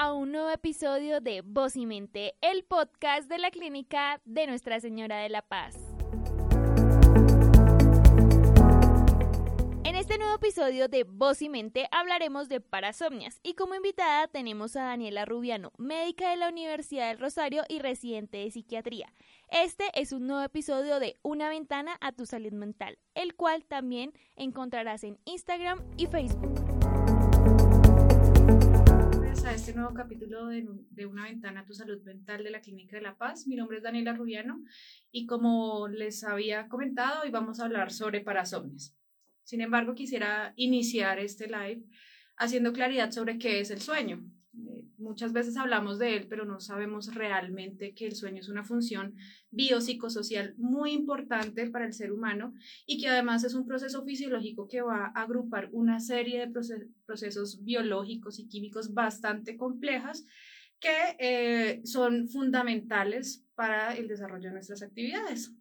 a un nuevo episodio de Voz y Mente, el podcast de la clínica de Nuestra Señora de la Paz. En este nuevo episodio de Voz y Mente hablaremos de parasomnias y como invitada tenemos a Daniela Rubiano, médica de la Universidad del Rosario y residente de psiquiatría. Este es un nuevo episodio de Una ventana a tu salud mental, el cual también encontrarás en Instagram y Facebook este nuevo capítulo de, de, Una ventana a tu salud mental de la Clínica de la Paz. Mi nombre es Daniela Rubiano y como les había comentado, hoy vamos a hablar sobre parasomnias. Sin embargo, quisiera iniciar este live haciendo claridad sobre qué es el sueño. Muchas veces hablamos de él, pero no sabemos realmente que el sueño es una función biopsicosocial muy importante para el ser humano y que además es un proceso fisiológico que va a agrupar una serie de procesos biológicos y químicos bastante complejas que eh, son fundamentales para el desarrollo de nuestras actividades.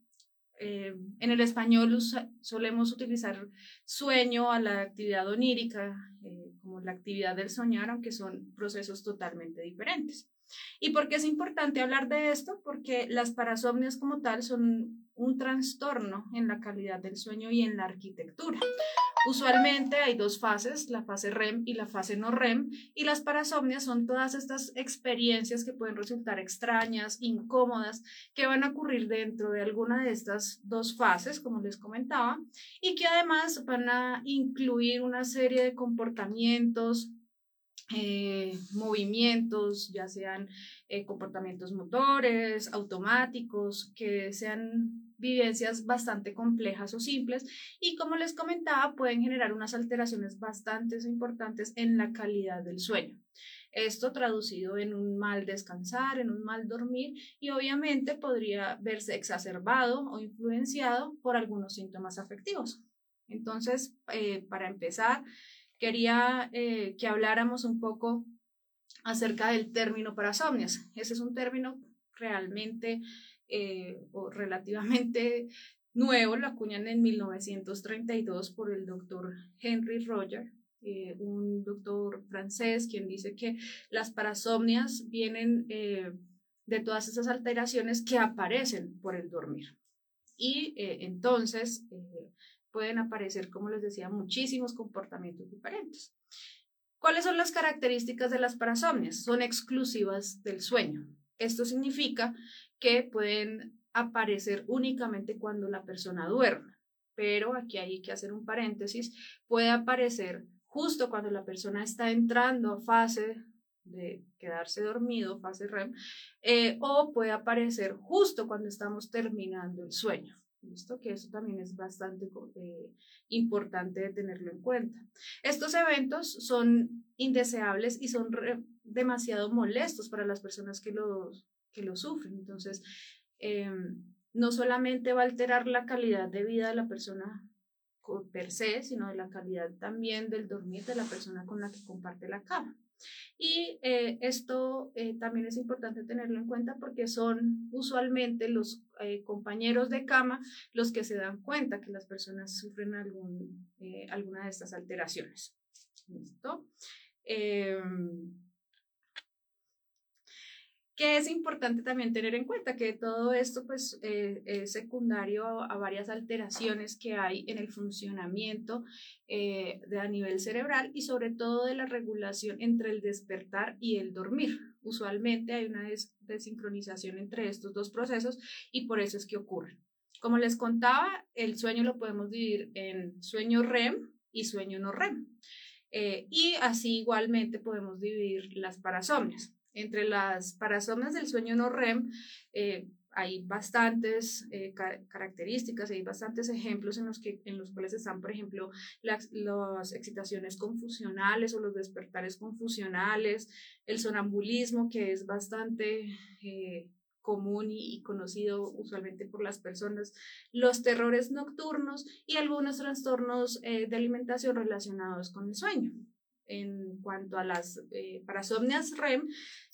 Eh, en el español solemos utilizar sueño a la actividad onírica, eh, como la actividad del soñar, aunque son procesos totalmente diferentes. ¿Y por qué es importante hablar de esto? Porque las parasomnias como tal son un trastorno en la calidad del sueño y en la arquitectura. Usualmente hay dos fases, la fase REM y la fase no REM, y las parasomnias son todas estas experiencias que pueden resultar extrañas, incómodas, que van a ocurrir dentro de alguna de estas dos fases, como les comentaba, y que además van a incluir una serie de comportamientos, eh, movimientos, ya sean eh, comportamientos motores, automáticos, que sean vivencias bastante complejas o simples y como les comentaba pueden generar unas alteraciones bastante importantes en la calidad del sueño. Esto traducido en un mal descansar, en un mal dormir y obviamente podría verse exacerbado o influenciado por algunos síntomas afectivos. Entonces, eh, para empezar, quería eh, que habláramos un poco acerca del término parasomnias. Ese es un término realmente eh, o relativamente nuevo, lo acuñan en 1932 por el doctor Henry Roger, eh, un doctor francés, quien dice que las parasomnias vienen de todas esas alteraciones que aparecen por el dormir. Y entonces pueden aparecer, como les decía, muchísimos comportamientos diferentes. ¿Cuáles son las características de las parasomnias? Son exclusivas del sueño. Esto significa que pueden aparecer únicamente cuando la persona duerme. Pero aquí hay que hacer un paréntesis, puede aparecer justo cuando la persona está entrando a fase de quedarse dormido, fase REM, eh, o puede aparecer justo cuando estamos terminando el sueño. ¿Listo? Que eso también es bastante eh, importante tenerlo en cuenta. Estos eventos son indeseables y son demasiado molestos para las personas que los, que lo sufren. Entonces, em, no solamente va a alterar la calidad de vida de la persona per se, sino de la calidad también del dormir de la persona con la que comparte la cama. Y eh, esto eh, también es importante tenerlo en cuenta porque son usualmente los eh, compañeros de cama los que se dan cuenta que las personas sufren algún, alguna de estas alteraciones. ¿Listo? Que es importante también tener en cuenta que todo esto pues eh, es secundario a, varias alteraciones que hay en el funcionamiento eh, de, a nivel cerebral y sobre todo de la regulación entre el despertar y el dormir. Usualmente hay una desincronización entre estos dos procesos y por eso es que ocurren. Como les contaba, el sueño lo podemos dividir en sueño REM y sueño no REM. Eh, y así igualmente podemos dividir las parasomnias. Entre las parasomnias del sueño no REM eh, hay bastantes eh, características, hay bastantes ejemplos en los, que, en los cuales están, por ejemplo, las, excitaciones confusionales o los despertares confusionales, el sonambulismo, que es bastante eh, común y, conocido usualmente por las personas, los terrores nocturnos y algunos trastornos de alimentación relacionados con el sueño. En cuanto a las eh, parasomnias REM,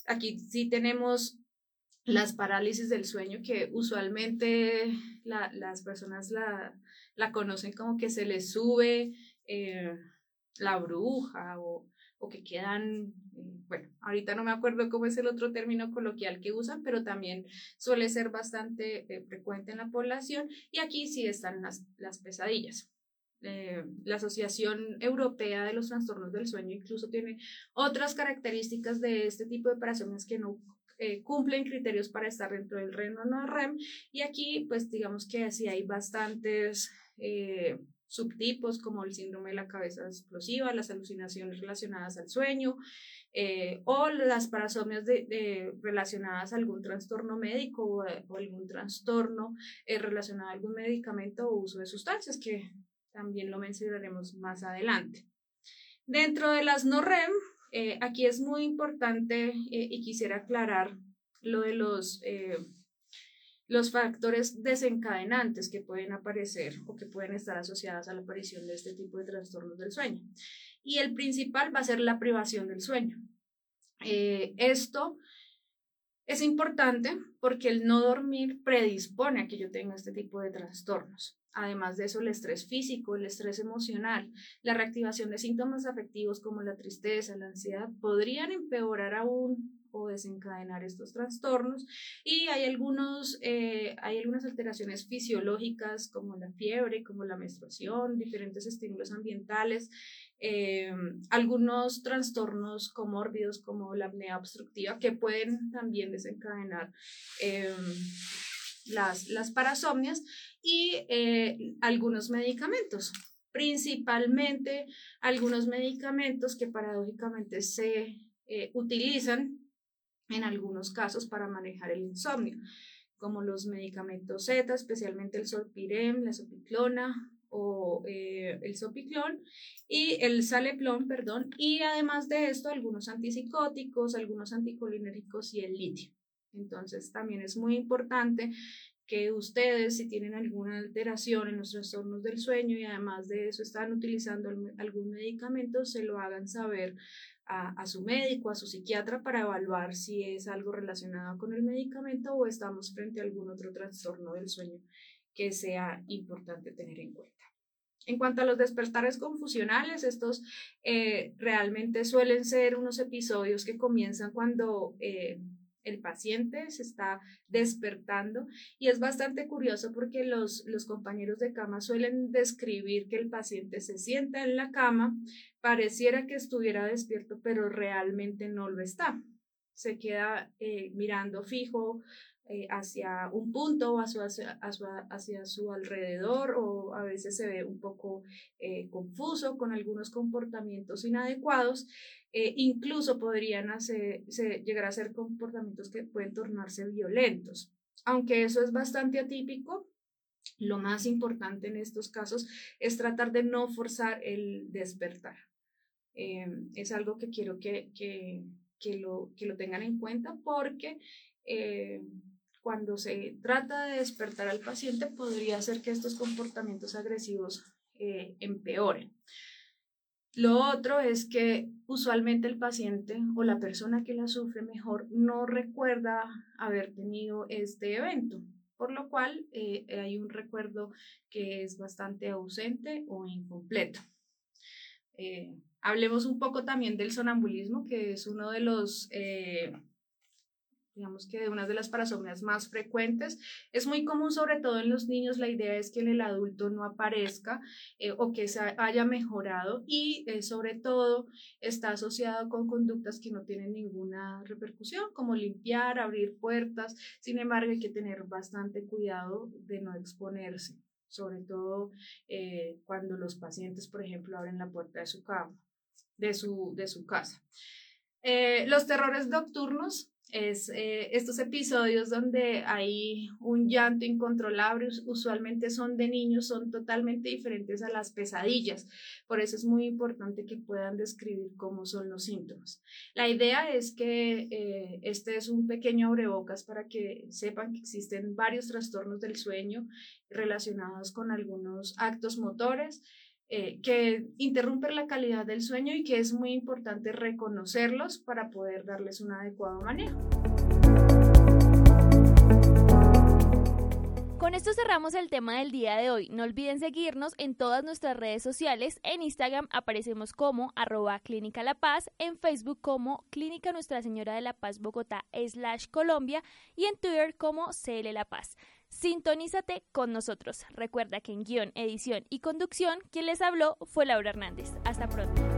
aquí sí tenemos las parálisis del sueño que usualmente las personas la, la, conocen como que se les sube eh, la bruja o o que quedan, eh, bueno, ahorita no me acuerdo cómo es el otro término coloquial que usan, pero también suele ser bastante eh, frecuente en la población y aquí sí están las, las pesadillas. Eh, la Asociación Europea de los Trastornos del Sueño incluso tiene otras características de este tipo de operaciones que no cumplen criterios para estar dentro del REM o no REM. Y aquí pues digamos que así hay bastantes subtipos como el síndrome de la cabeza explosiva, las alucinaciones relacionadas al sueño eh, o las parasomnias de, relacionadas a algún trastorno médico o, algún trastorno eh, relacionado a algún medicamento o uso de sustancias, que también lo mencionaremos más adelante. Dentro de las no REM, eh, aquí es muy importante y quisiera aclarar lo de los los factores desencadenantes que pueden aparecer o que pueden estar asociados a la aparición de este tipo de trastornos del sueño. Y el principal va a ser la privación del sueño. Eh, esto es importante porque el no dormir predispone a que yo tenga este tipo de trastornos. Además de eso, el estrés físico, el estrés emocional, la reactivación de síntomas afectivos como la tristeza, la ansiedad, podrían empeorar aún o desencadenar estos trastornos. Y hay, algunos, eh, hay algunas alteraciones fisiológicas como la fiebre, como la menstruación, diferentes estímulos ambientales, eh, algunos trastornos comórbidos como la apnea obstructiva que pueden también desencadenar. Eh, las, las parasomnias y algunos medicamentos, principalmente algunos medicamentos que paradójicamente se utilizan en algunos casos para manejar el insomnio, como los medicamentos Z, especialmente el solpirem, la sopiclona o eh, el sopiclón y el saleplón, perdón, y además de esto algunos antipsicóticos, algunos anticolinéricos y el litio. Entonces también es muy importante que ustedes, si tienen alguna alteración en los trastornos del sueño y además de eso están utilizando algún medicamento, se lo hagan saber a, su médico, a su psiquiatra para evaluar si es algo relacionado con el medicamento o estamos frente a algún otro trastorno del sueño que sea importante tener en cuenta. En cuanto a los despertares confusionales, estos eh, realmente suelen ser unos episodios que comienzan cuando eh, el paciente se está despertando y es bastante curioso porque los, los compañeros de cama suelen describir que el paciente se sienta en la cama, pareciera que estuviera despierto, pero realmente no lo está. Se queda eh, mirando fijo eh, hacia un punto o hacia, hacia, su alrededor o a veces se ve un poco eh, confuso con algunos comportamientos inadecuados. incluso podrían hacer, llegar a ser comportamientos que pueden tornarse violentos. Aunque eso es bastante atípico, lo más importante en estos casos es tratar de no forzar el despertar. es algo que quiero que, que, que, lo, que lo tengan en cuenta porque cuando se trata de despertar al paciente, podría ser que estos comportamientos agresivos eh, empeoren. Lo otro es que usualmente el paciente o la persona que la sufre mejor no recuerda haber tenido este evento, por lo cual eh, hay un recuerdo que es bastante ausente o incompleto. Eh, hablemos un poco también del sonambulismo, que es uno de los digamos que una de las parasomnias más frecuentes. Es muy común, sobre todo en los niños, la idea es que en el adulto no aparezca eh, o que se haya mejorado y eh, sobre todo está asociado con conductas que no tienen ninguna repercusión, como limpiar, abrir puertas. Sin embargo, hay que tener bastante cuidado de no exponerse, sobre todo eh, cuando los pacientes, por ejemplo, abren la puerta de su cama, de su, de su casa. los terrores nocturnos es eh, estos episodios donde hay un llanto incontrolable, usualmente son de niños, son totalmente diferentes a las pesadillas. Por eso es muy importante que puedan describir cómo son los síntomas. La idea es que eh, este es un pequeño abrebocas para que sepan que existen varios trastornos del sueño relacionados con algunos actos motores eh, que interrumpen la calidad del sueño y que es muy importante reconocerlos para poder darles un adecuado manejo. Con esto cerramos el tema del día de hoy. No olviden seguirnos en todas nuestras redes sociales. En Instagram aparecemos como arroba Clínica La Paz, en Facebook como Clínica Nuestra Señora de la Paz Bogotá slash Colombia y en Twitter como CL La Paz. Sintonízate con nosotros. Recuerda que en guion, edición y conducción, quien les habló fue Laura Hernández. Hasta pronto.